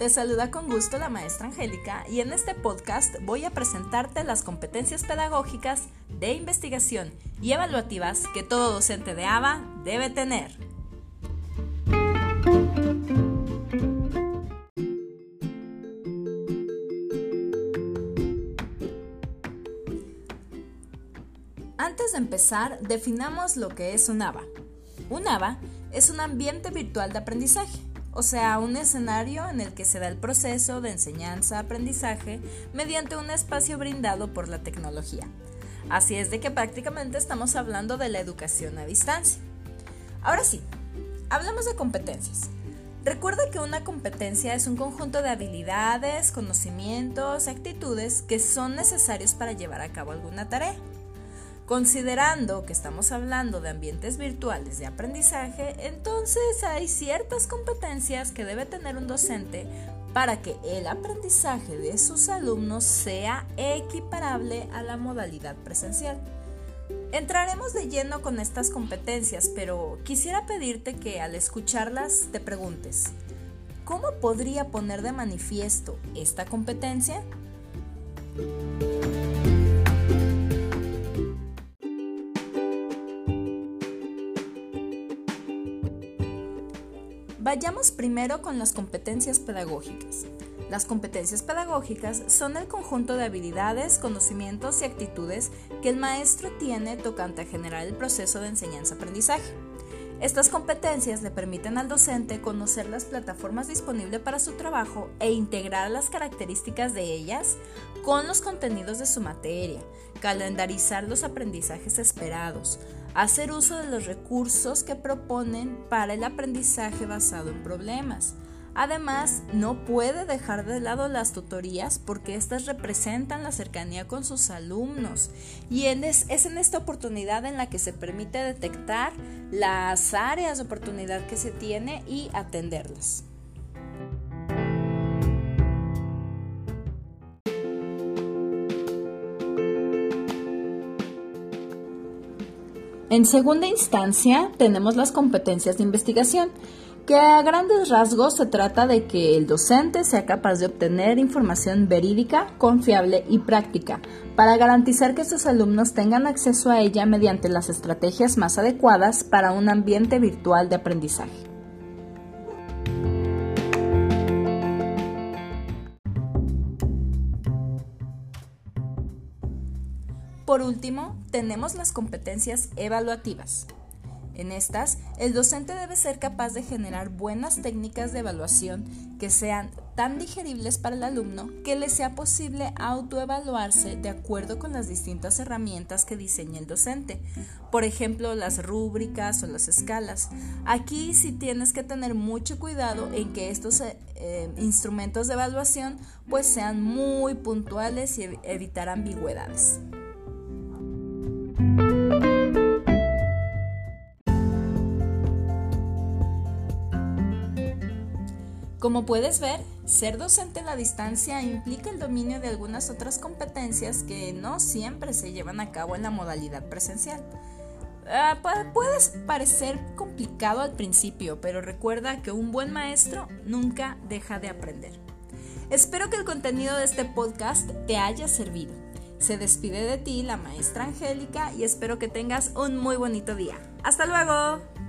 Te saluda con gusto la maestra Angélica y en este podcast voy a presentarte las competencias pedagógicas de investigación y evaluativas que todo docente de ABA debe tener. Antes de empezar, definamos lo que es un ABA. Un ABA es un ambiente virtual de aprendizaje o sea, un escenario en el que se da el proceso de enseñanza-aprendizaje mediante un espacio brindado por la tecnología. Así es de que prácticamente estamos hablando de la educación a distancia. Ahora sí, hablamos de competencias. Recuerda que una competencia es un conjunto de habilidades, conocimientos, actitudes que son necesarios para llevar a cabo alguna tarea. Considerando que estamos hablando de ambientes virtuales de aprendizaje, entonces hay ciertas competencias que debe tener un docente para que el aprendizaje de sus alumnos sea equiparable a la modalidad presencial. Entraremos de lleno con estas competencias, pero quisiera pedirte que al escucharlas te preguntes, ¿cómo podría poner de manifiesto esta competencia? Vayamos primero con las competencias pedagógicas. Las competencias pedagógicas son el conjunto de habilidades, conocimientos y actitudes que el maestro tiene tocante a generar el proceso de enseñanza-aprendizaje. Estas competencias le permiten al docente conocer las plataformas disponibles para su trabajo e integrar las características de ellas con los contenidos de su materia, calendarizar los aprendizajes esperados, hacer uso de los recursos que proponen para el aprendizaje basado en problemas. Además, no puede dejar de lado las tutorías porque éstas representan la cercanía con sus alumnos y es en esta oportunidad en la que se permite detectar las áreas de oportunidad que se tiene y atenderlas. En segunda instancia, tenemos las competencias de investigación, que a grandes rasgos se trata de que el docente sea capaz de obtener información verídica, confiable y práctica para garantizar que sus alumnos tengan acceso a ella mediante las estrategias más adecuadas para un ambiente virtual de aprendizaje. Por último, tenemos las competencias evaluativas. En estas, el docente debe ser capaz de generar buenas técnicas de evaluación que sean tan digeribles para el alumno que le sea posible autoevaluarse de acuerdo con las distintas herramientas que diseña el docente. Por ejemplo, las rúbricas o las escalas. Aquí sí tienes que tener mucho cuidado en que estos eh, eh, instrumentos de evaluación pues sean muy puntuales y evitar ambigüedades. Como puedes ver, ser docente en la distancia implica el dominio de algunas otras competencias que no siempre se llevan a cabo en la modalidad presencial. Ah, puede parecer complicado al principio, pero recuerda que un buen maestro nunca deja de aprender. Espero que el contenido de este podcast te haya servido. Se despide de ti la maestra Angélica y espero que tengas un muy bonito día. ¡Hasta luego!